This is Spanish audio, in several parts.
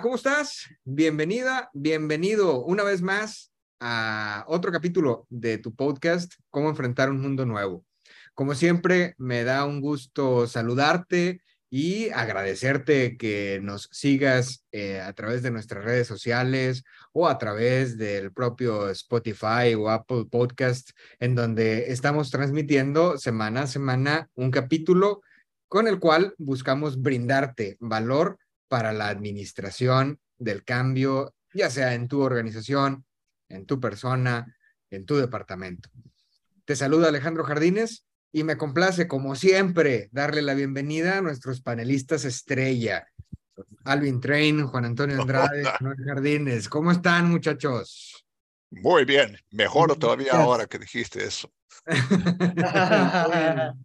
¿Cómo estás? Bienvenida, bienvenido una vez más a otro capítulo de tu podcast, Cómo enfrentar un mundo nuevo. Como siempre, me da un gusto saludarte y agradecerte que nos sigas eh, a través de nuestras redes sociales o a través del propio Spotify o Apple Podcast, en donde estamos transmitiendo semana a semana un capítulo con el cual buscamos brindarte valor para la administración del cambio, ya sea en tu organización, en tu persona, en tu departamento. Te saluda Alejandro Jardines y me complace, como siempre, darle la bienvenida a nuestros panelistas estrella. Alvin Train, Juan Antonio Andrade, Manuel Jardines. ¿Cómo están, muchachos? Muy bien, mejor todavía ahora que dijiste eso.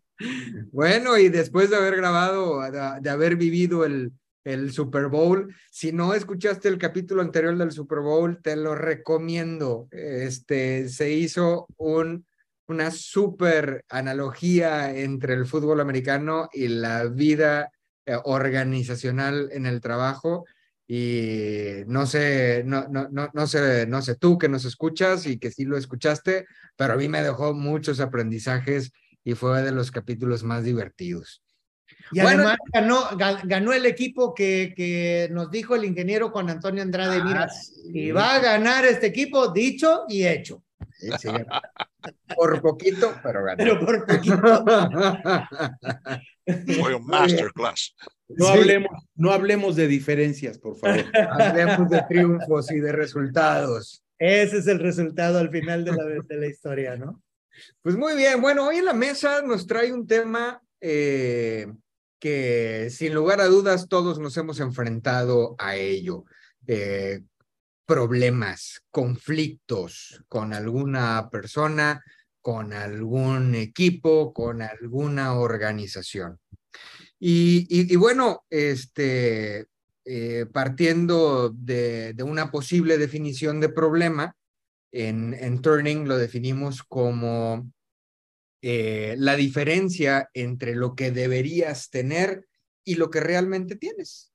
bueno, y después de haber grabado, de haber vivido el, el Super Bowl. Si no escuchaste el capítulo anterior del Super Bowl, te lo recomiendo. Este, se hizo un, una super analogía entre el fútbol americano y la vida eh, organizacional en el trabajo. Y no sé, no, no, no, no sé, no sé tú que nos escuchas y que sí lo escuchaste, pero a mí me dejó muchos aprendizajes y fue de los capítulos más divertidos. Y además ganó, ganó el equipo que, que, nos dijo el ingeniero Juan Antonio Andrade, mira, ah, y va a ganar este equipo, dicho y hecho. por poquito, pero ganó. Pero por poquito. Fue un masterclass. No, hablemos, no hablemos de diferencias, por favor. Hablemos de triunfos y de resultados. Ese es el resultado al final de la, de la historia, ¿no? Pues muy bien, bueno, hoy en la mesa nos trae un tema eh, que sin lugar a dudas todos nos hemos enfrentado a ello. Eh, problemas, conflictos con alguna persona, con algún equipo, con alguna organización. Y, bueno, este, eh, partiendo de, una posible definición de problema, en, en Turning lo definimos como eh, la diferencia entre lo que deberías tener y lo que realmente tienes.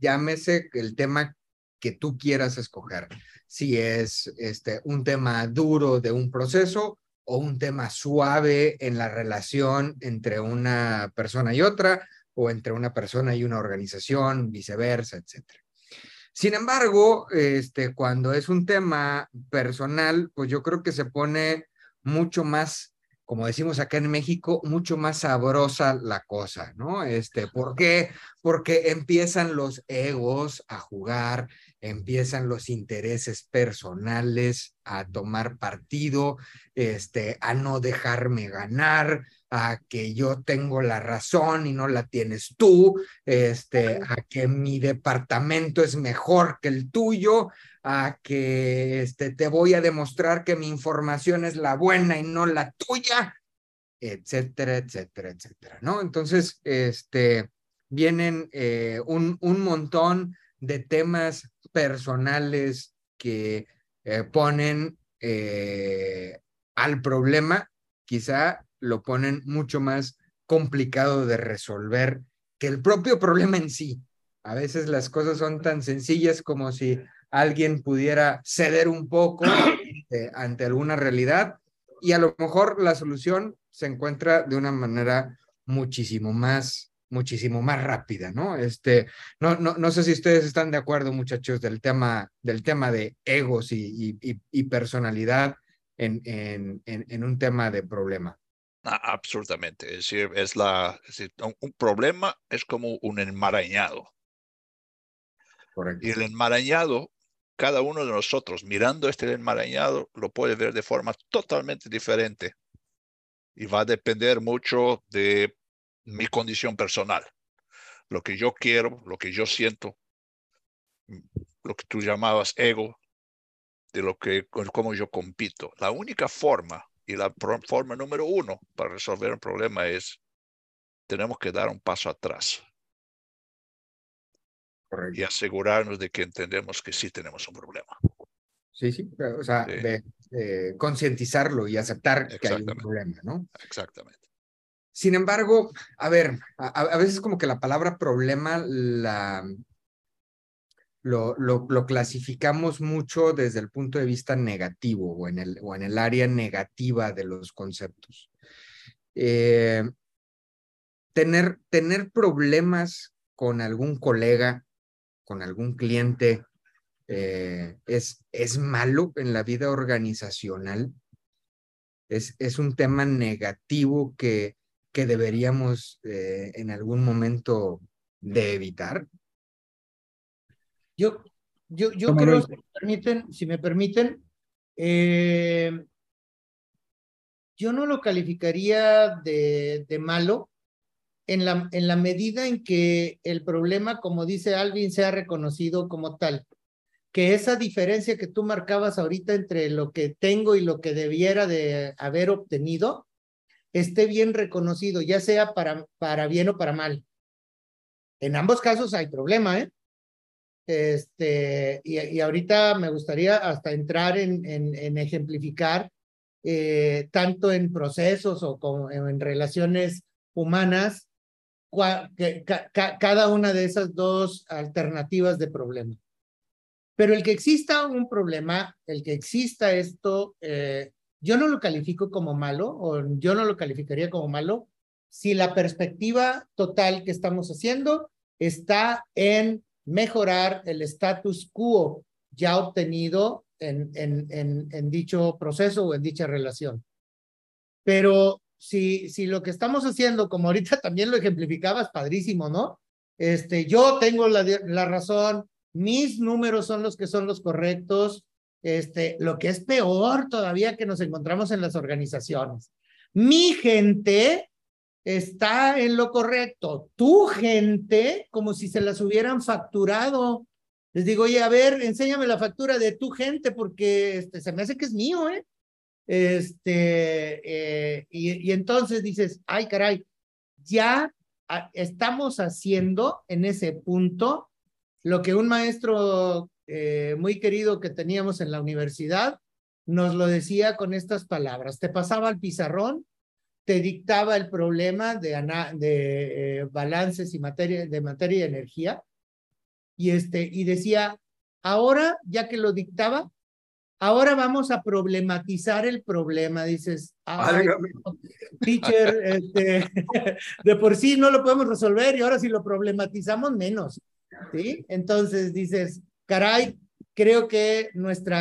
Llámese el tema que tú quieras escoger. Si es este, un tema duro de un proceso o un tema suave en la relación entre una persona y otra o entre una persona y una organización, viceversa, etc. Sin embargo, este, cuando es un tema personal, pues yo creo que se pone mucho más como decimos acá en México, mucho más sabrosa la cosa, ¿no? Este, ¿por qué? Porque empiezan los egos a jugar, empiezan los intereses personales a tomar partido, este, a no dejarme ganar, a que yo tengo la razón y no la tienes tú, este, a que mi departamento es mejor que el tuyo, a que este, te voy a demostrar que mi información es la buena y no la tuya, etcétera, etcétera, etcétera, ¿no? Entonces, este, vienen eh, un, un montón de temas personales que eh, ponen eh, al problema, quizá lo ponen mucho más complicado de resolver que el propio problema en sí. A veces las cosas son tan sencillas como si alguien pudiera ceder un poco eh, ante alguna realidad y a lo mejor la solución se encuentra de una manera muchísimo más muchísimo más rápida, ¿no? Este, no, no, no sé si ustedes están de acuerdo, muchachos, del tema, del tema de egos y, y, personalidad en, en, en, un tema de problema. Ah, absolutamente. Es decir, es la, un problema es como un enmarañado. Correcto. Y el enmarañado cada uno de nosotros mirando este enmarañado lo puede ver de forma totalmente diferente. Y va a depender mucho de mi condición personal, lo que yo quiero, lo que yo siento, lo que tú llamabas ego, de lo que, cómo yo compito. La única forma y la forma número uno para resolver un problema es tenemos que dar un paso atrás y asegurarnos de que entendemos que sí tenemos un problema. Sí, sí, o sea, de, concientizarlo y aceptar que hay un problema, ¿no? Exactamente. Sin embargo, a ver, a, veces como que la palabra problema la, lo, lo, lo, clasificamos mucho desde el punto de vista negativo o en el, o en el área negativa de los conceptos. Eh, tener, tener problemas con algún colega, con algún cliente, eh, es, es malo en la vida organizacional. Es, es un tema negativo que, que deberíamos eh, en algún momento de evitar. Yo, yo, yo creo, si me permiten, si me permiten eh, yo no lo calificaría de, de malo, en la, en la medida en que el problema, como dice Alvin, sea reconocido como tal. Que esa diferencia que tú marcabas ahorita entre lo que tengo y lo que debiera de haber obtenido, esté bien reconocido, ya sea para, para bien o para mal. En ambos casos hay problema, ¿eh? Este, y, ahorita me gustaría hasta entrar en, en, ejemplificar eh, tanto en procesos o como en relaciones humanas, cada una de esas dos alternativas de problema. Pero el que exista un problema, el que exista esto, eh, yo no lo califico como malo o yo no lo calificaría como malo si la perspectiva total que estamos haciendo está en mejorar el status quo ya obtenido en, en, en, en dicho proceso o en dicha relación. Pero si, si lo que estamos haciendo, como ahorita también lo ejemplificabas, padrísimo, ¿no? Este, yo tengo la, la razón, mis números son los que son los correctos, este, lo que es peor todavía que nos encontramos en las organizaciones. Mi gente está en lo correcto, tu gente como si se las hubieran facturado. Les digo, oye, a ver, enséñame la factura de tu gente porque este, se me hace que es mío, ¿eh? Este, eh, y, entonces dices, ay, caray, ya estamos haciendo en ese punto lo que un maestro eh, muy querido que teníamos en la universidad nos lo decía con estas palabras. Te pasaba al pizarrón, te dictaba el problema de, de eh, balances y materia, de materia y energía, y, este, y decía, ahora, ya que lo dictaba, Ahora vamos a problematizar el problema, dices, teacher, este, de por sí no lo podemos resolver y ahora si lo problematizamos menos, ¿sí? Entonces dices, caray, creo que nuestro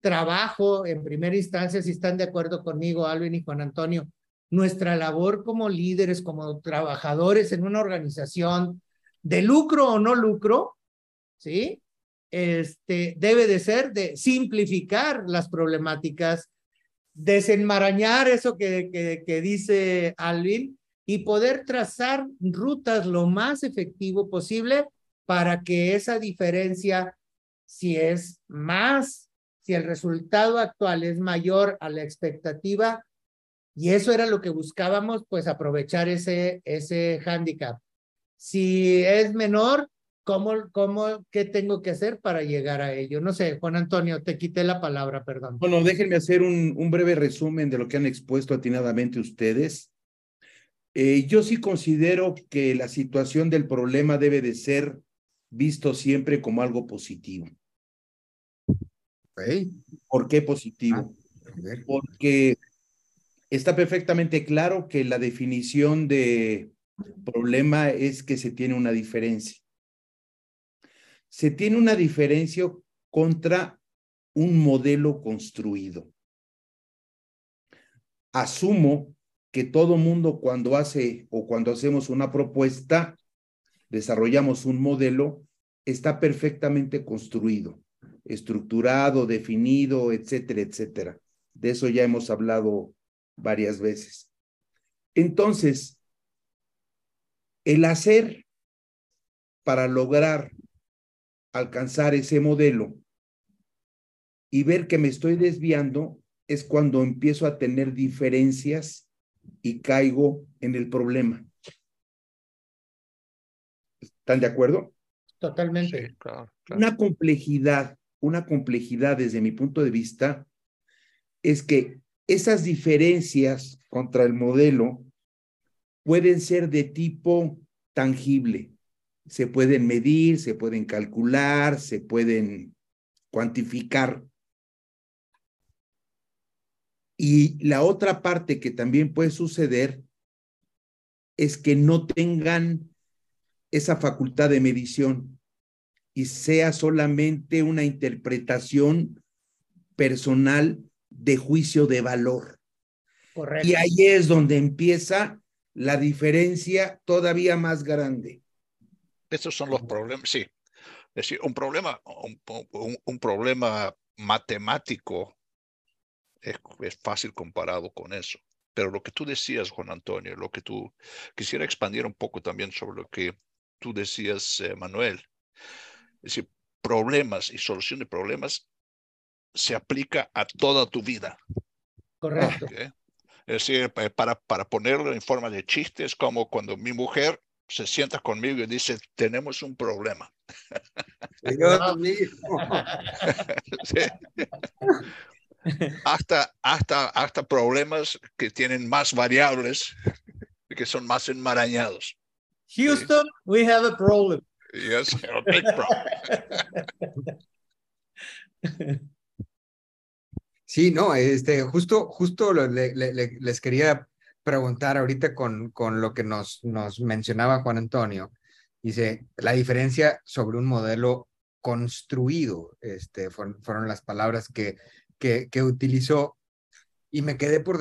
trabajo en primera instancia, si están de acuerdo conmigo, Alvin y Juan Antonio, nuestra labor como líderes, como trabajadores en una organización de lucro o no lucro, ¿sí? Este, debe de ser de simplificar las problemáticas, desenmarañar eso que, que, que dice Alvin y poder trazar rutas lo más efectivo posible para que esa diferencia, si es más, si el resultado actual es mayor a la expectativa, y eso era lo que buscábamos, pues aprovechar ese, ese hándicap. Si es menor, ¿Cómo, cómo, qué tengo que hacer para llegar a ello? No sé, Juan Antonio, te quité la palabra, perdón. Bueno, déjenme hacer un, un breve resumen de lo que han expuesto atinadamente ustedes. Eh, yo sí considero que la situación del problema debe de ser visto siempre como algo positivo. ¿Por qué positivo? Ah, Porque está perfectamente claro que la definición de problema es que se tiene una diferencia se tiene una diferencia contra un modelo construido. Asumo que todo mundo cuando hace o cuando hacemos una propuesta, desarrollamos un modelo, está perfectamente construido, estructurado, definido, etcétera, etcétera. De eso ya hemos hablado varias veces. Entonces, el hacer para lograr alcanzar ese modelo y ver que me estoy desviando es cuando empiezo a tener diferencias y caigo en el problema. ¿Están de acuerdo? Totalmente. Una complejidad, una complejidad desde mi punto de vista es que esas diferencias contra el modelo pueden ser de tipo tangible. Se pueden medir, se pueden calcular, se pueden cuantificar. Y la otra parte que también puede suceder es que no tengan esa facultad de medición y sea solamente una interpretación personal de juicio de valor. Correcto. Y ahí es donde empieza la diferencia todavía más grande. Estos son los problemas, sí. Es decir, un problema, un, problema matemático es, es, fácil comparado con eso. Pero lo que tú decías, Juan Antonio, lo que tú quisiera expandir un poco también sobre lo que tú decías, eh, Manuel. Es decir, problemas y solución de problemas se aplica a toda tu vida. Correcto. Es decir, para, para ponerlo en forma de chiste, es como cuando mi mujer se sienta conmigo y dice, tenemos un problema. hasta, hasta, hasta problemas que tienen más variables, que son más enmarañados. Houston, we have a problem. Yes, a big problem. Sí, no, este, justo, justo les quería preguntar ahorita con, con lo que nos, nos mencionaba Juan Antonio. Dice, la diferencia sobre un modelo construido, este, fueron, las palabras que, que, utilizó y me quedé por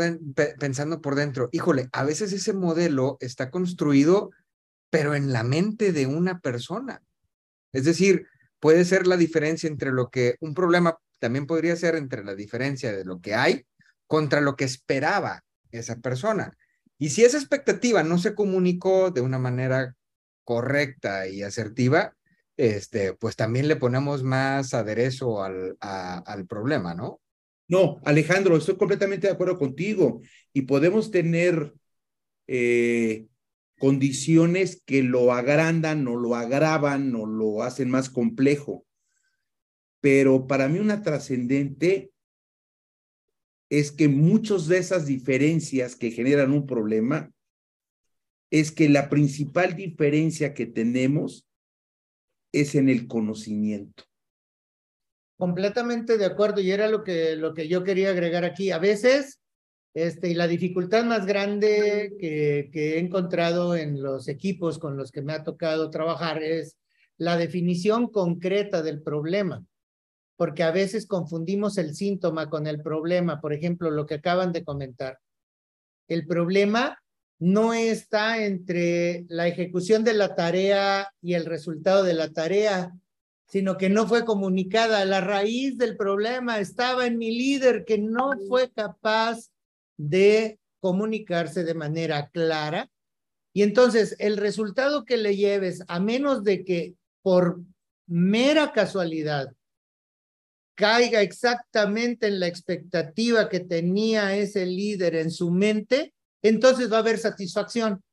pensando por dentro, híjole, a veces ese modelo está construido, pero en la mente de una persona. Es decir, puede ser la diferencia entre lo que un problema también podría ser entre la diferencia de lo que hay contra lo que esperaba esa persona. Y si esa expectativa no se comunicó de una manera correcta y asertiva, este, pues también le ponemos más aderezo al, al problema, ¿no? No, Alejandro, estoy completamente de acuerdo contigo y podemos tener eh, condiciones que lo agrandan o lo agravan o lo hacen más complejo pero para mí una trascendente es que muchas de esas diferencias que generan un problema es que la principal diferencia que tenemos es en el conocimiento. Completamente de acuerdo, y era lo que, lo que yo quería agregar aquí. A veces, este, y la dificultad más grande que, que he encontrado en los equipos con los que me ha tocado trabajar es la definición concreta del problema porque a veces confundimos el síntoma con el problema. Por ejemplo, lo que acaban de comentar. El problema no está entre la ejecución de la tarea y el resultado de la tarea, sino que no fue comunicada. La raíz del problema estaba en mi líder que no fue capaz de comunicarse de manera clara. Y entonces el resultado que le lleves, a menos de que por mera casualidad caiga exactamente en la expectativa que tenía ese líder en su mente, entonces va a haber satisfacción.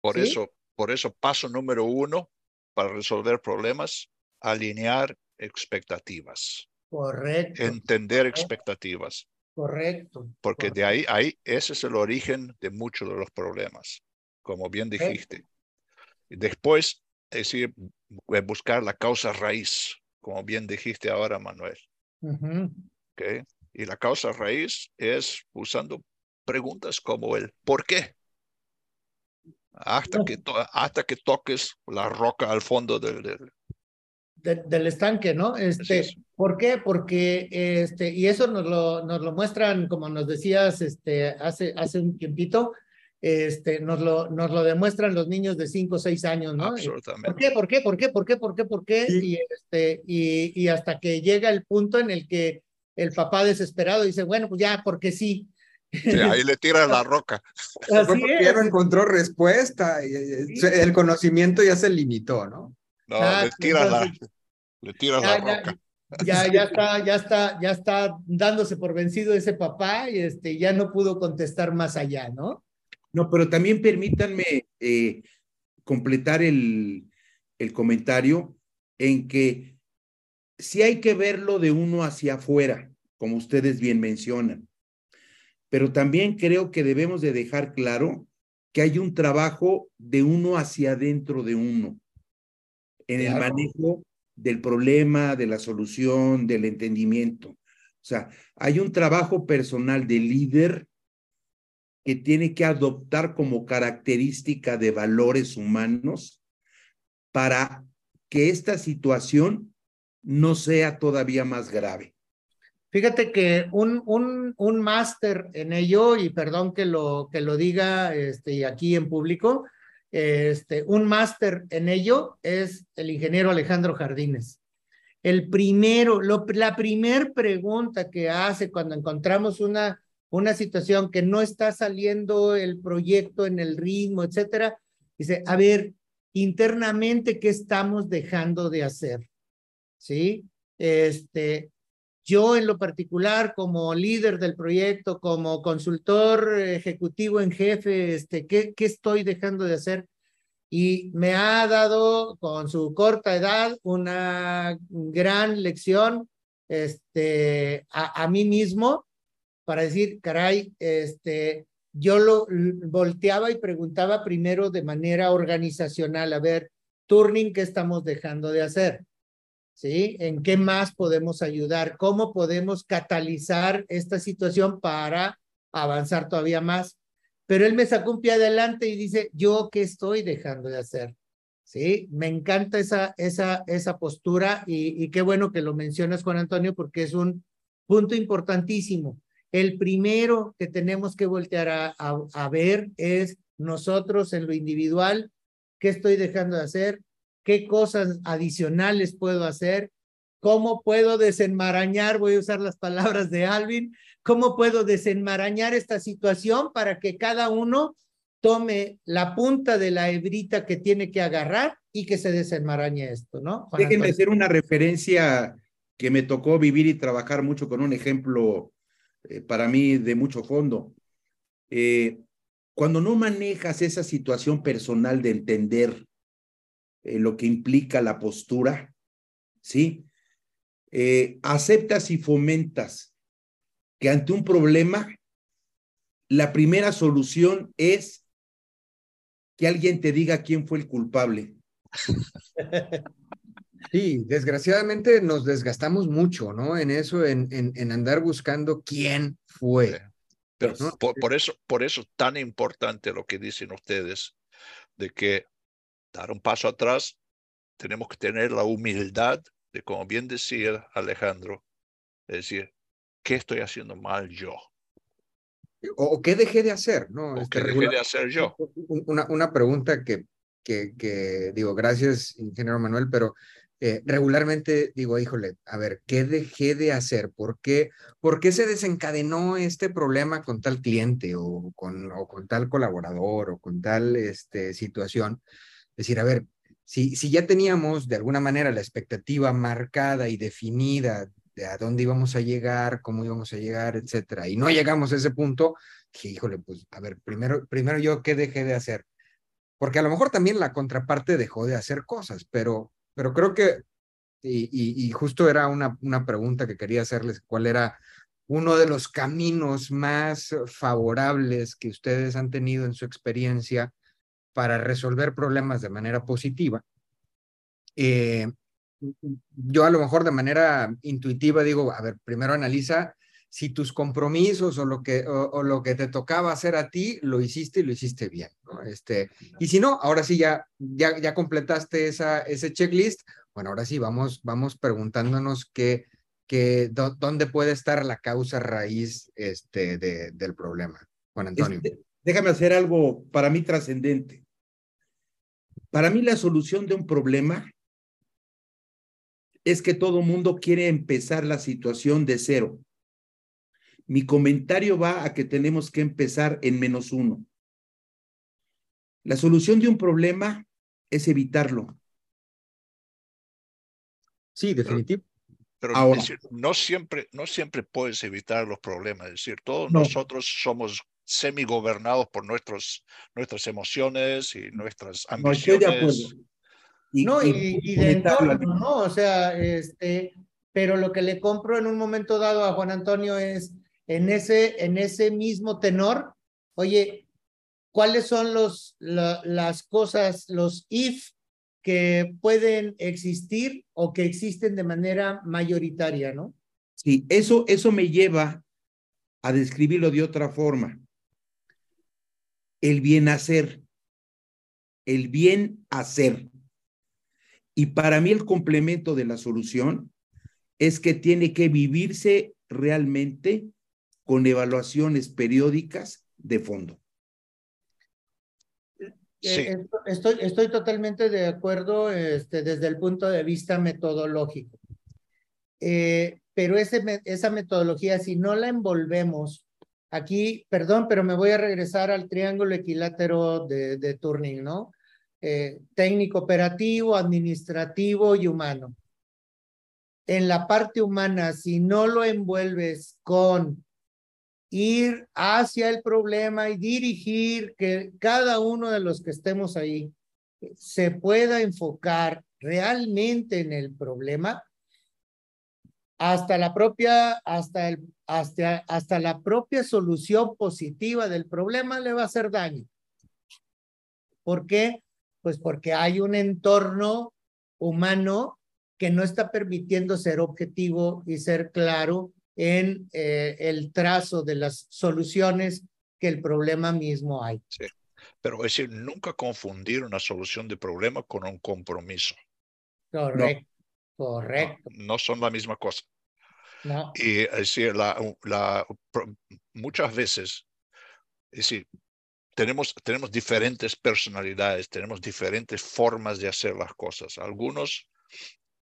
Por eso, por eso paso número uno para resolver problemas, alinear expectativas. Correcto. Entender expectativas. Correcto. Porque de ahí, ahí, ese es el origen de muchos de los problemas, como bien dijiste. Después, es decir, buscar la causa raíz, como bien dijiste ahora, Manuel. Y la causa raíz es usando preguntas como el ¿por qué? Hasta, que, hasta que toques la roca al fondo del, del... estanque, ¿no? Este, ¿Por qué? Porque, este, y eso nos lo, nos lo muestran, como nos decías este, hace, hace un tiempito, este, nos, lo, nos lo demuestran los niños de 5 o 6 años, ¿no? Absolutamente. ¿Por qué? ¿Por qué? ¿Por qué? ¿Por qué? ¿Por qué? ¿Por qué? Y, este, y, y hasta que llega el punto en el que el papá desesperado dice, bueno, pues ya, porque sí. ahí le tira la roca. porque ya no encontró respuesta, y el conocimiento ya se limitó, ¿no? No, le tira la, le tira la roca. ya, ya está, ya está, ya está dándose por vencido ese papá y este, ya no pudo contestar más allá, ¿no? No, pero también permítanme eh, completar el, el comentario en que sí hay que verlo de uno hacia afuera, como ustedes bien mencionan, pero también creo que debemos de dejar claro que hay un trabajo de uno hacia adentro de uno, en el manejo del problema, de la solución, del entendimiento. O sea, hay un trabajo personal de líder que tiene que adoptar como característica de valores humanos para que esta situación no sea todavía más grave. Fíjate que un, un, un máster en ello, y perdón que lo, que lo diga este, aquí en público, este, un máster en ello es el ingeniero Alejandro Jardines. El primero, lo, la primer pregunta que hace cuando encontramos una, una situación que no está saliendo el proyecto en el ritmo, etcétera, dice, a ver, internamente, ¿qué estamos dejando de hacer? ¿Sí? Este, yo en lo particular, como líder del proyecto, como consultor ejecutivo en jefe, este, ¿qué, ¿qué estoy dejando de hacer? Y me ha dado con su corta edad una gran lección este, a, a mí mismo para decir, caray, este, yo lo volteaba y preguntaba primero de manera organizacional, a ver, turning, ¿qué estamos dejando de hacer? ¿sí? ¿En qué más podemos ayudar? ¿Cómo podemos catalizar esta situación para avanzar todavía más? Pero él me sacó un pie adelante y dice, ¿yo qué estoy dejando de hacer? Sí, me encanta esa, esa, esa postura y, y qué bueno que lo mencionas, Juan Antonio, porque es un punto importantísimo. El primero que tenemos que voltear a, a, a ver es nosotros en lo individual, ¿qué estoy dejando de hacer? qué cosas adicionales puedo hacer, cómo puedo desenmarañar, voy a usar las palabras de Alvin, cómo puedo desenmarañar esta situación para que cada uno tome la punta de la hebrita que tiene que agarrar y que se desenmarañe esto, ¿no? Déjenme hacer una referencia que me tocó vivir y trabajar mucho con un ejemplo eh, para mí de mucho fondo. Eh, cuando no manejas esa situación personal de entender eh, lo que implica la postura, ¿sí? Aceptas y fomentas que ante un problema, la primera solución es que alguien te diga quién fue el culpable. Sí, desgraciadamente nos desgastamos mucho, ¿no? En eso, en, en, en andar buscando quién fue. Pero por, por, eso, por eso tan importante lo que dicen ustedes, de que dar un paso atrás, tenemos que tener la humildad de, como bien decía Alejandro, decir, ¿qué estoy haciendo mal yo? O, qué dejé de hacer, ¿no? O este, ¿Qué dejé de hacer yo? Una, una pregunta que, que, que, digo, gracias, ingeniero Manuel, pero eh, regularmente digo, híjole, a ver, ¿qué dejé de hacer? ¿Por qué, ¿Por qué se desencadenó este problema con tal cliente o con, o con tal colaborador o con tal este, situación? decir, a ver, si, si ya teníamos de alguna manera la expectativa marcada y definida de a dónde íbamos a llegar, cómo íbamos a llegar, etcétera, y no llegamos a ese punto, dije, híjole, pues a ver, primero, primero yo qué dejé de hacer. Porque a lo mejor también la contraparte dejó de hacer cosas, pero, pero creo que, y, y, justo era una, una pregunta que quería hacerles, cuál era uno de los caminos más favorables que ustedes han tenido en su experiencia para resolver problemas de manera positiva. Eh, yo a lo mejor de manera intuitiva digo, a ver, primero analiza si tus compromisos o lo que, o, lo que te tocaba hacer a ti, lo hiciste y lo hiciste bien. ¿no? Este, y si no, ahora sí ya, ya, ya completaste esa, ese checklist, bueno, ahora sí vamos, vamos preguntándonos qué, qué, dónde puede estar la causa raíz este, de, del problema. Juan Antonio. Este, déjame hacer algo para mí trascendente. Para mí la solución de un problema es que todo mundo quiere empezar la situación de cero. Mi comentario va a que tenemos que empezar en menos uno. La solución de un problema es evitarlo. Sí, definitivo. Pero no, siempre, no siempre puedes evitar los problemas. Es decir, todos nosotros somos semi-gobernados por nuestros, nuestras emociones y nuestras ambiciones. No, y, y, de entorno, ¿no? O sea, este, pero lo que le compro en un momento dado a Juan Antonio es en ese, en ese mismo tenor, oye, ¿cuáles son los, las cosas, los if que pueden existir o que existen de manera mayoritaria, ¿no? Sí, eso, eso me lleva a describirlo de otra forma. El bien hacer, el bien hacer. Y para mí el complemento de la solución es que tiene que vivirse realmente con evaluaciones periódicas de fondo. Eh, estoy, estoy totalmente de acuerdo este, desde el punto de vista metodológico. Eh, pero ese, esa metodología, si no la envolvemos, aquí, perdón, pero me voy a regresar al triángulo equilátero de, de Turning, ¿no? Eh, técnico operativo, administrativo y humano. En la parte humana, si no lo envuelves con ir hacia el problema y dirigir que cada uno de los que estemos ahí se pueda enfocar realmente en el problema hasta la propia hasta el hasta hasta la propia solución positiva del problema le va a hacer daño. ¿Por qué? Pues porque hay un entorno humano que no está permitiendo ser objetivo y ser claro en eh, el trazo de las soluciones que el problema mismo hay. Sí. Pero es decir, nunca confundir una solución de problema con un compromiso. Correcto, correcto. No, son la misma cosa. No. Y es decir, la, la, muchas veces, es decir, tenemos, tenemos diferentes personalidades, tenemos diferentes formas de hacer las cosas. Algunos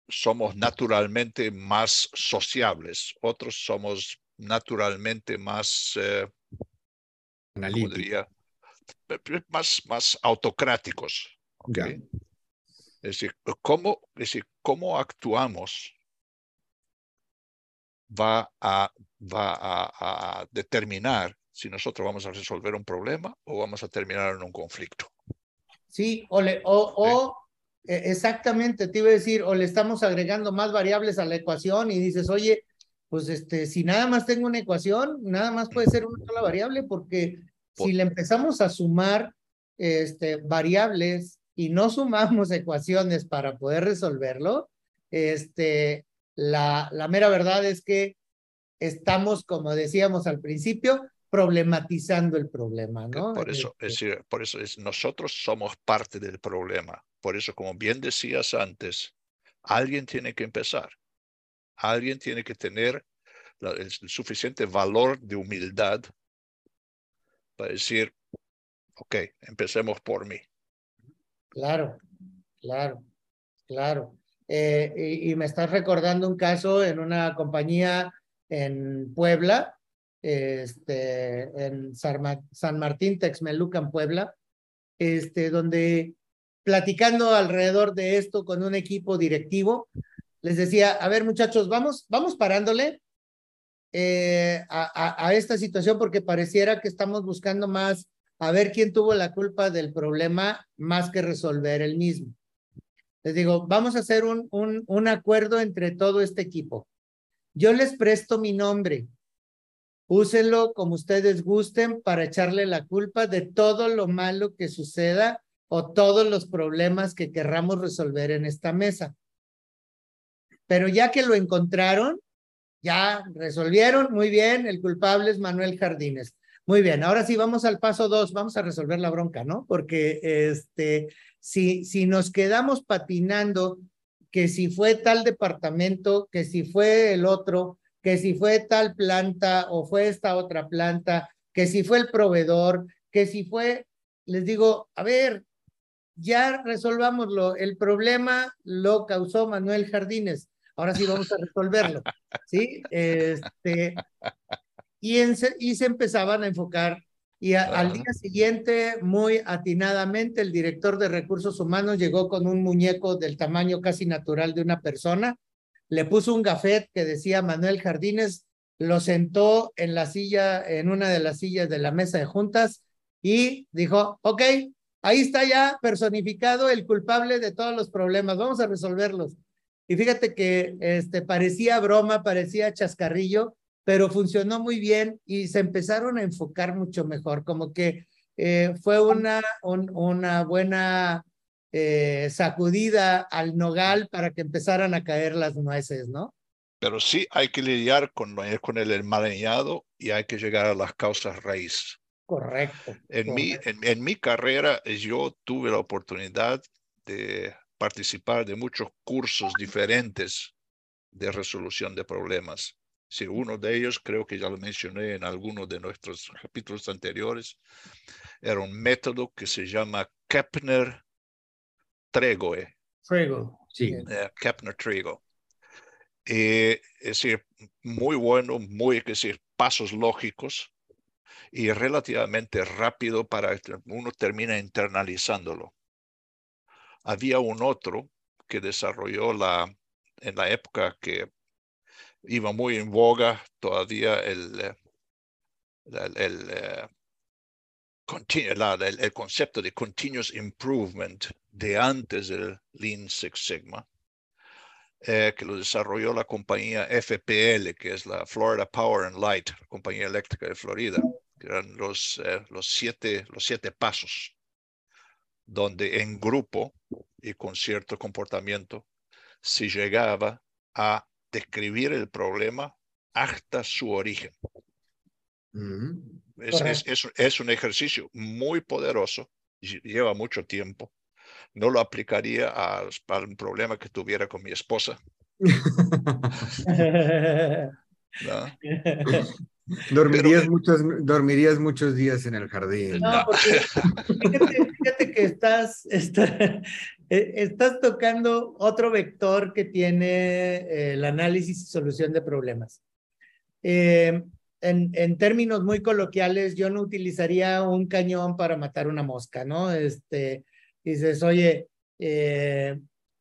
somos naturalmente más sociables, otros somos naturalmente más, eh, más, más autocráticos. Es decir, ¿cómo, es decir, cómo actuamos va a, va a, a determinar si nosotros vamos a resolver un problema o vamos a terminar en un conflicto. Sí, o, le, o, o exactamente, te iba a decir, o le estamos agregando más variables a la ecuación y dices, oye, pues este, si nada más tengo una ecuación, nada más puede ser una sola variable, porque si le empezamos a sumar este, variables y no sumamos ecuaciones para poder resolverlo, este, la, la mera verdad es que estamos, como decíamos al principio, problematizando el problema, ¿no? Por eso, es este decir, por eso es, nosotros somos parte del problema. Por eso, como bien decías antes, alguien tiene que empezar. Alguien tiene que tener el, suficiente valor de humildad para decir, ok, empecemos por mí. Claro, claro, claro. Eh, y, y, me estás recordando un caso en una compañía en Puebla, este, en San Martín, Texmelucan, Puebla, este, donde platicando alrededor de esto con un equipo directivo, les decía, a ver muchachos, vamos, vamos parándole eh, a, esta situación porque pareciera que estamos buscando más a ver quién tuvo la culpa del problema más que resolver el mismo. Les digo, vamos a hacer un, un, un acuerdo entre todo este equipo. Yo les presto mi nombre. Úsenlo como ustedes gusten para echarle la culpa de todo lo malo que suceda o todos los problemas que querramos resolver en esta mesa. Pero ya que lo encontraron, ya resolvieron, muy bien, el culpable es Manuel Jardines. Muy bien, ahora sí vamos al paso dos, vamos a resolver la bronca, ¿no? Porque este, si, si nos quedamos patinando, que si fue tal departamento, que si fue el otro, que si fue tal planta o fue esta otra planta, que si fue el proveedor, que si fue, les digo, a ver, ya resolvámoslo. El problema lo causó Manuel Jardines. Ahora sí vamos a resolverlo. ¿Sí? Este, y, en, y se empezaban a enfocar. Y al día siguiente, muy atinadamente, el director de recursos humanos llegó con un muñeco del tamaño casi natural de una persona le puso un gafet que decía Manuel Jardines, lo sentó en la silla, en una de las sillas de la mesa de juntas y dijo, ok, ahí está ya personificado el culpable de todos los problemas, vamos a resolverlos. Y fíjate que este, parecía broma, parecía chascarrillo, pero funcionó muy bien y se empezaron a enfocar mucho mejor, como que eh, fue una, una buena eh, sacudida al nogal para que empezaran a caer las nueces, ¿no? Pero sí hay que lidiar con, con el enmarañado y hay que llegar a las causas raíz. Correcto. En, Mi, en, mi carrera yo tuve la oportunidad de participar de muchos cursos diferentes de resolución de problemas. Sí, uno de ellos, creo que ya lo mencioné en alguno de nuestros capítulos anteriores, era un método que se llama Kepner-Tregoe. Trego, sí. Eh, Kepner-Trego. Eh, es decir, muy bueno, muy, es decir, pasos lógicos y relativamente rápido para que uno termina internalizándolo. Había un otro que desarrolló la, en la época que iba muy en boga todavía el, eh, el, el, eh, el, concepto de continuous improvement de antes del Lean Six Sigma, eh, que lo desarrolló la compañía FPL, que es la Florida Power and Light, compañía eléctrica de Florida, que eran los, los, siete, los siete pasos, donde en grupo y con cierto comportamiento se llegaba a describir el problema hasta su origen. Mm. es, un ejercicio muy poderoso, lleva mucho tiempo. No lo aplicaría a, un problema que tuviera con mi esposa. Dormirías, muchos, dormirías muchos días en el jardín. No, porque fíjate, que estás, eh, estás tocando otro vector que tiene eh, el análisis y solución de problemas. Eh, en, en, términos muy coloquiales, yo no utilizaría un cañón para matar una mosca, ¿no? Este, dices, oye,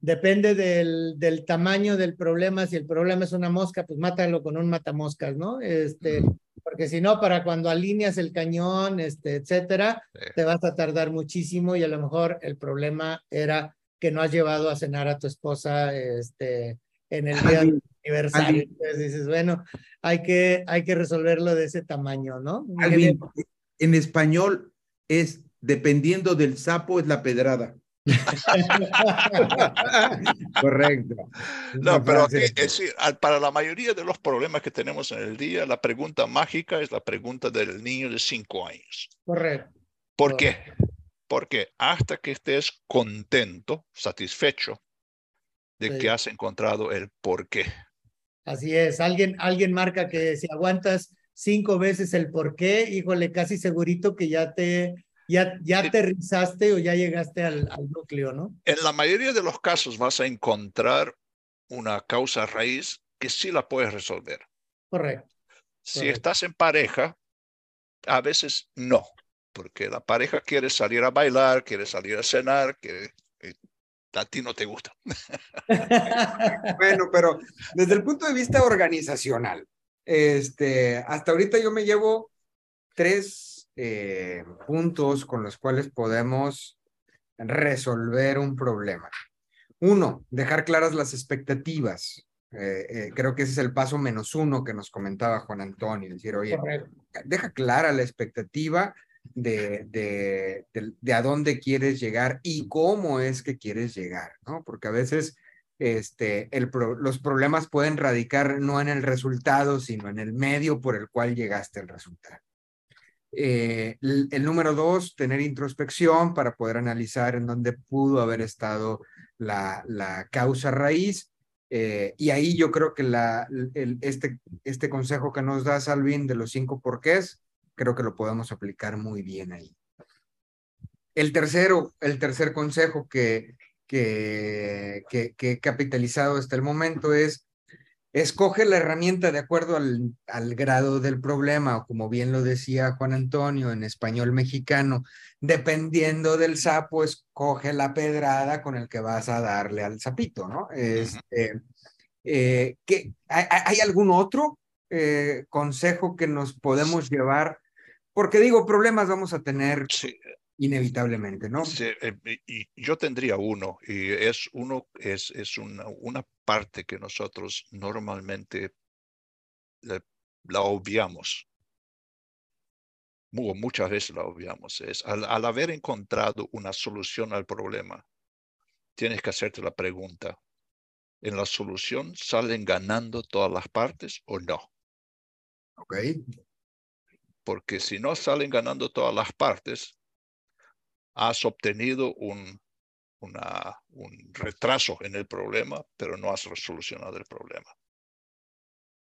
depende del, del, tamaño del problema. Si el problema es una mosca, pues mátalo con un matamoscas, ¿no? Este, porque si no, para cuando alineas el cañón, este, etcétera, te vas a tardar muchísimo y a lo mejor el problema era que no has llevado a cenar a tu esposa este, en el día del aniversario. Entonces dices, bueno, hay que, hay que resolverlo de ese tamaño, ¿no? en español es dependiendo del sapo es la pedrada. Correcto. No, pero es decir, para la mayoría de los problemas que tenemos en el día, la pregunta mágica es la pregunta del niño de cinco años. Correcto. ¿Por qué? Porque hasta que estés contento, satisfecho de que has encontrado el por qué. Así es. Alguien, alguien marca que si aguantas cinco veces el por qué, híjole, casi segurito que ya te ya, ya aterrizaste o ya llegaste al, al, núcleo, ¿no? En la mayoría de los casos vas a encontrar una causa raíz que sí la puedes resolver. Correcto. Si estás en pareja, a veces no, porque la pareja quiere salir a bailar, quiere salir a cenar, que a ti no te gusta. bueno, pero desde el punto de vista organizacional, este, hasta ahorita yo me llevo tres eh, puntos con los cuales podemos resolver un problema. Uno, dejar claras las expectativas. Eh, eh, creo que ese es el paso menos uno que nos comentaba Juan Antonio, decir, oye, deja clara la expectativa de, de, de, a dónde quieres llegar y cómo es que quieres llegar, ¿no? Porque a veces este, el los problemas pueden radicar no en el resultado, sino en el medio por el cual llegaste al resultado. Eh, el, número dos, tener introspección para poder analizar en dónde pudo haber estado la, la causa raíz. Eh, y ahí yo creo que la, este, este consejo que nos da Salvin de los cinco porqués, creo que lo podemos aplicar muy bien ahí. El tercero, el tercer consejo que, que, que, que he capitalizado hasta el momento es Escoge la herramienta de acuerdo al, al, grado del problema, o como bien lo decía Juan Antonio en español mexicano, dependiendo del sapo, escoge la pedrada con el que vas a darle al sapito, ¿no? Este, Eh, ¿qué, hay, algún otro eh, consejo que nos podemos llevar? Porque digo, problemas vamos a tener inevitablemente, ¿no? Sí, y yo tendría uno, y es uno, es, es una, una parte que nosotros normalmente la obviamos muchas veces la obviamos, es al, haber encontrado una solución al problema, tienes que hacerte la pregunta, ¿en la solución salen ganando todas las partes o no? Ok. Porque si no salen ganando todas las partes, has obtenido un, una, un retraso en el problema, pero no has resolucionado el problema.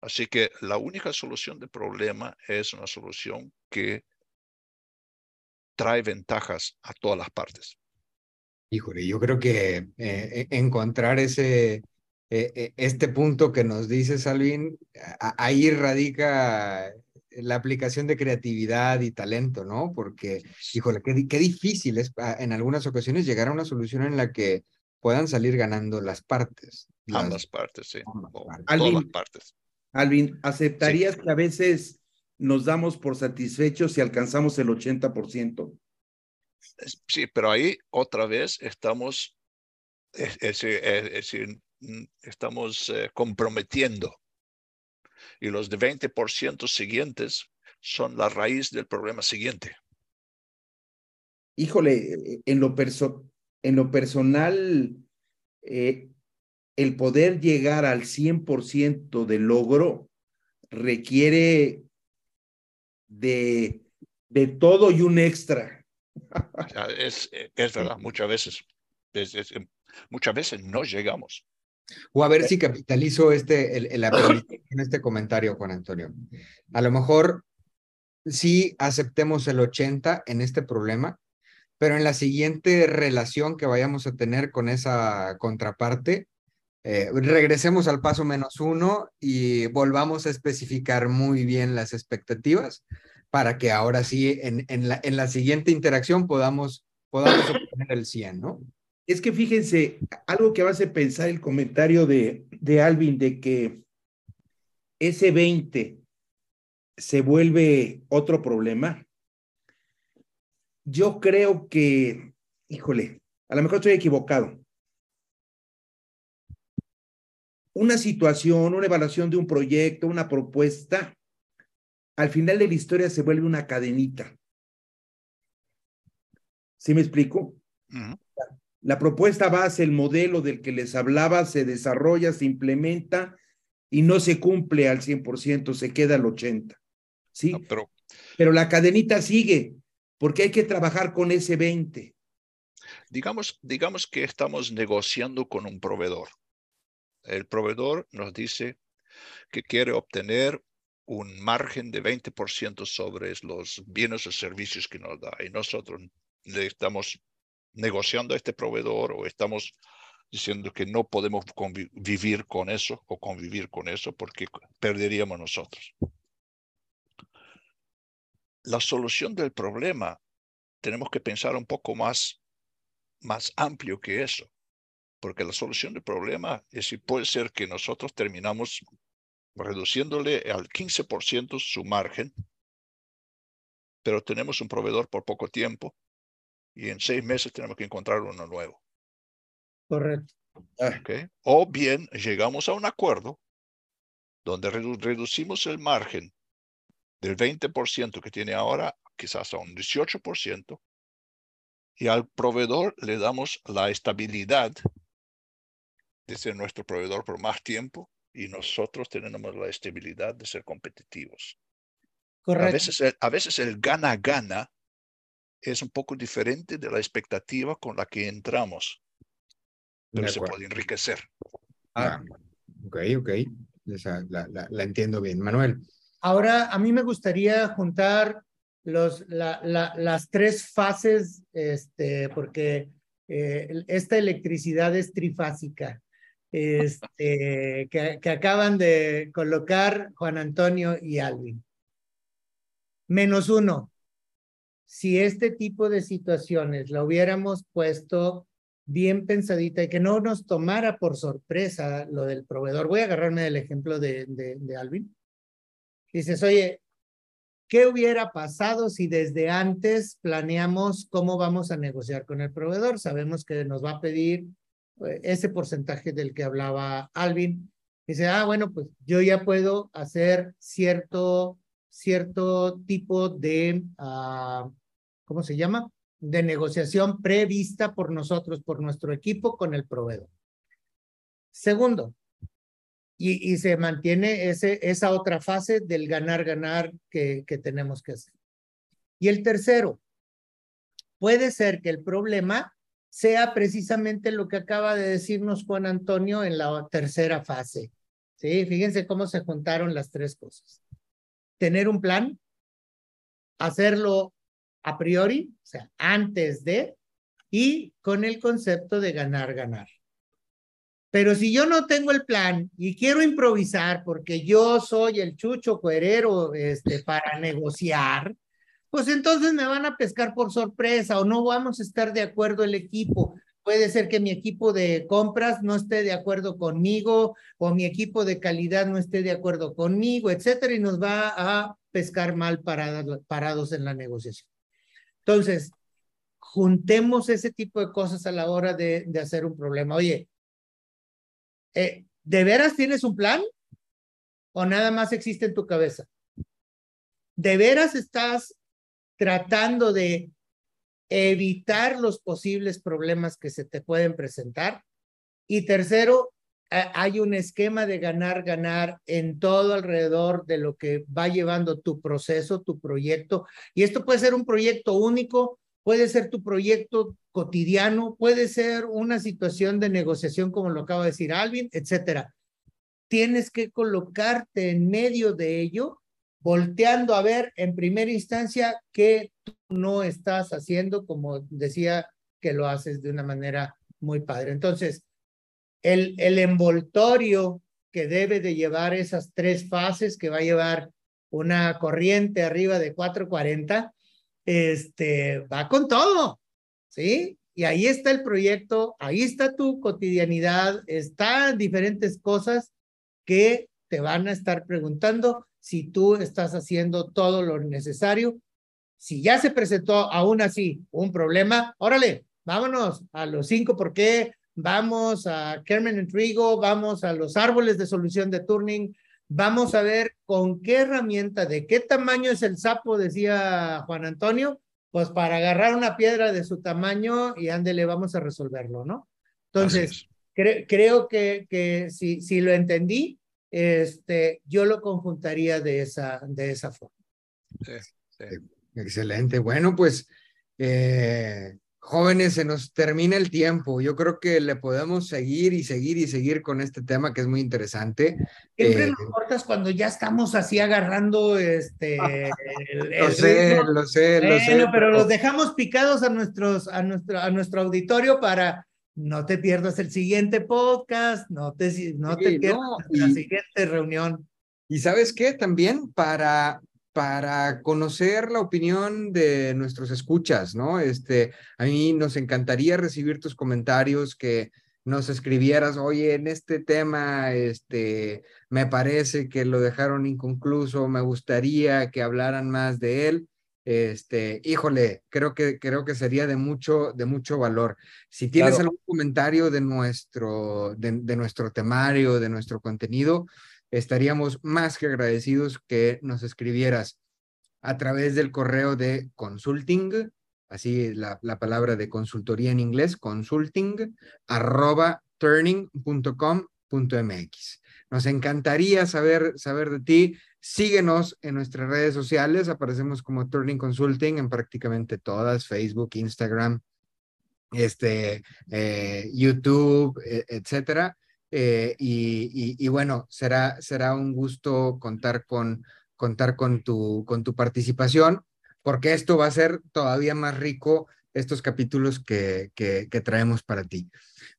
Así que la única solución del problema es una solución que trae ventajas a todas las partes. Híjole, yo creo que eh, e, encontrar ese, eh, este punto que nos dice Salvin, ahí radica la aplicación de creatividad y talento, ¿no? Porque, híjole, qué, qué difícil es ah, en algunas ocasiones llegar a una solución en la que puedan salir ganando las partes. ambas partes, sí. Todas las partes. Alvin, ¿aceptarías que a veces nos damos por satisfechos si alcanzamos el 80%. Sí, pero ahí otra vez estamos, es, mm, estamos eh, comprometiendo. Y los de 20% siguientes son la raíz del problema siguiente. Híjole, en lo, en lo personal, eh, el poder llegar al 100% de logro requiere de, de todo y un extra. Es, es verdad, muchas veces, muchas veces no llegamos. O a ver si capitalizo este, el, el en este comentario, Juan Antonio. A lo mejor sí aceptemos el 80 en este problema, pero en la siguiente relación que vayamos a tener con esa contraparte, eh, regresemos al paso menos uno y volvamos a especificar muy bien las expectativas para que ahora sí en, en, la, en la siguiente interacción podamos, podamos obtener el 100, ¿no? Es que fíjense, algo que hace pensar el comentario de, de Alvin de que ese 20 se vuelve otro problema. Yo creo que, híjole, a lo mejor estoy equivocado, una situación, una evaluación de un proyecto, una propuesta, al final de la historia se vuelve una cadenita. ¿Sí me explico? La propuesta base, el modelo del que les hablaba, se desarrolla, se implementa y no se cumple al 100%, se queda al 80%. ¿Sí? pero... pero la cadenita sigue, porque hay que trabajar con ese 20. Digamos, digamos que estamos negociando con un proveedor. El proveedor nos dice que quiere obtener un margen de 20% sobre los bienes o servicios que nos da. Y nosotros le estamos negociando a este proveedor o estamos diciendo que no podemos vivir con eso o convivir con eso porque perderíamos nosotros. La solución del problema tenemos que pensar un poco más, más amplio que eso. Porque la solución del problema es si puede ser que nosotros terminamos reduciéndole al 15% su margen, pero tenemos un proveedor por poco tiempo y en seis meses tenemos que encontrar uno nuevo. Correcto. Okay. O bien llegamos a un acuerdo donde reducimos el margen del 20% que tiene ahora quizás a un 18% y al proveedor le damos la estabilidad de ser nuestro proveedor por más tiempo y nosotros tenemos la estabilidad de ser competitivos. Correcto. A veces, a veces el gana-gana es un poco diferente de la expectativa con la que entramos, pero se puede enriquecer. Ah, ok, ok. la, la, entiendo bien. Manuel. Ahora, a mí me gustaría juntar los, la, las tres fases, este, porque eh, esta electricidad es trifásica este, que, que acaban de colocar Juan Antonio y Alvin. Menos uno. Si este tipo de situaciones lo hubiéramos puesto bien pensadita y que no nos tomara por sorpresa lo del proveedor. Voy a agarrarme del ejemplo de, de, de Alvin. Dices, oye, ¿qué hubiera pasado si desde antes planeamos cómo vamos a negociar con el proveedor? Sabemos que nos va a pedir eh, ese porcentaje del que hablaba Alvin. Dice, ah, bueno, pues yo ya puedo hacer cierto, cierto tipo de, uh, ¿cómo se llama? De negociación prevista por nosotros, por nuestro equipo con el proveedor. Segundo, y, y se mantiene ese, esa otra fase del ganar-ganar que, que tenemos que hacer. Y el tercero, puede ser que el problema sea precisamente lo que acaba de decirnos Juan Antonio en la tercera fase. Sí, fíjense cómo se juntaron las tres cosas. Tener un plan, hacerlo a priori, o sea, antes de, y con el concepto de ganar, ganar. Pero si yo no tengo el plan y quiero improvisar porque yo soy el chucho cuerero este, para negociar, pues entonces me van a pescar por sorpresa o no vamos a estar de acuerdo el equipo. Puede ser que mi equipo de compras no esté de acuerdo conmigo o mi equipo de calidad no esté de acuerdo conmigo, etcétera, y nos va a pescar mal parados, en la negociación. Entonces, juntemos ese tipo de cosas a la hora de, de hacer un problema. Oye, eh, ¿de veras tienes un plan? ¿O nada más existe en tu cabeza? ¿De veras estás tratando de evitar los posibles problemas que se te pueden presentar? Y tercero, hay un esquema de ganar, ganar en todo alrededor de lo que va llevando tu proceso, tu proyecto. Y esto puede ser un proyecto único, puede ser tu proyecto cotidiano, puede ser una situación de negociación como lo acaba de decir Alvin, etcétera. Tienes que colocarte en medio de ello, volteando a ver en primera instancia qué tú no estás haciendo, como decía que lo haces de una manera muy padre. Entonces, el, el envoltorio que debe de llevar esas tres fases que va a llevar una corriente arriba de 440, este, va con todo, ¿sí? Y ahí está el proyecto, ahí está tu cotidianidad, están diferentes cosas que te van a estar preguntando si tú estás haciendo todo lo necesario. Si ya se presentó aún así un problema, órale, vámonos a los cinco por qué, vamos a Kerman Trigo, vamos a los árboles de solución de Turning, vamos a ver con qué herramienta, de qué tamaño es el sapo, decía Juan Antonio, pues para agarrar una piedra de su tamaño y ándele, vamos a resolverlo, ¿no? Entonces, creo que, que si, si lo entendí, este, yo lo conjuntaría de esa, de esa forma. Sí, sí. Excelente. Bueno, pues eh, Jóvenes, se nos termina el tiempo. Yo creo que le podemos seguir y seguir y seguir con este tema que es muy interesante. Siempre eh, nos cortas cuando ya estamos así agarrando este. lo, sé, lo sé, lo sé, Pero los dejamos picados a nuestros, a nuestro, a nuestro auditorio para no te pierdas el siguiente podcast, no te, no te pierdas la siguiente reunión. Y sabes qué, también para para conocer la opinión de nuestros escuchas, ¿no? Este, a mí nos encantaría recibir tus comentarios, que nos escribieras, oye, en este tema, este, me parece que lo dejaron inconcluso, me gustaría que hablaran más de él. Este, híjole, creo que, creo que sería de mucho, de mucho valor. Si tienes algún comentario de nuestro, de, de nuestro temario, de nuestro contenido, estaríamos más que agradecidos que nos escribieras a través del correo de consulting, así la, la palabra de consultoría en inglés, consulting, arroba turning.com.mx. Nos encantaría saber, saber de ti. Síguenos en nuestras redes sociales. Aparecemos como Turning Consulting en prácticamente todas, Facebook, Instagram, este, eh, YouTube, e, etcétera. Eh, y, bueno, será, será un gusto contar con, contar con tu, con tu participación, porque esto va a ser todavía más rico estos capítulos que, que, traemos para ti.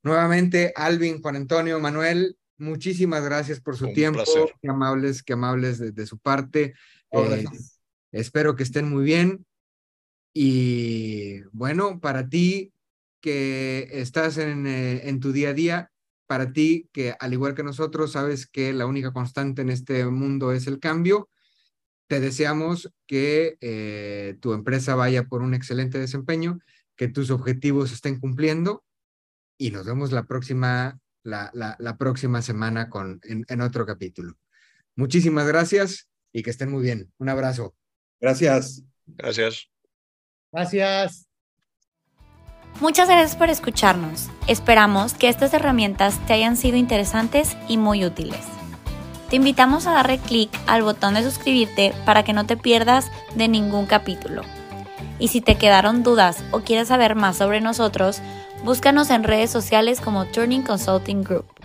Nuevamente, Alvin, Juan Antonio, Manuel, muchísimas gracias por su tiempo. Qué amables, qué amables de, su parte. Eh, espero que estén muy bien. Y bueno, para ti, que estás en, eh, en tu día a día, para ti que al igual que nosotros sabes que la única constante en este mundo es el cambio, te deseamos que eh, tu empresa vaya por un excelente desempeño, que tus objetivos estén cumpliendo y nos vemos la próxima, la, la, próxima semana con, en, en otro capítulo. Muchísimas gracias y que estén muy bien. Un abrazo. Gracias. Gracias. Gracias. Muchas gracias por escucharnos. Esperamos que estas herramientas te hayan sido interesantes y muy útiles. Te invitamos a darle clic al botón de suscribirte para que no te pierdas de ningún capítulo. Y si te quedaron dudas o quieres saber más sobre nosotros, búscanos en redes sociales como Turning Consulting Group.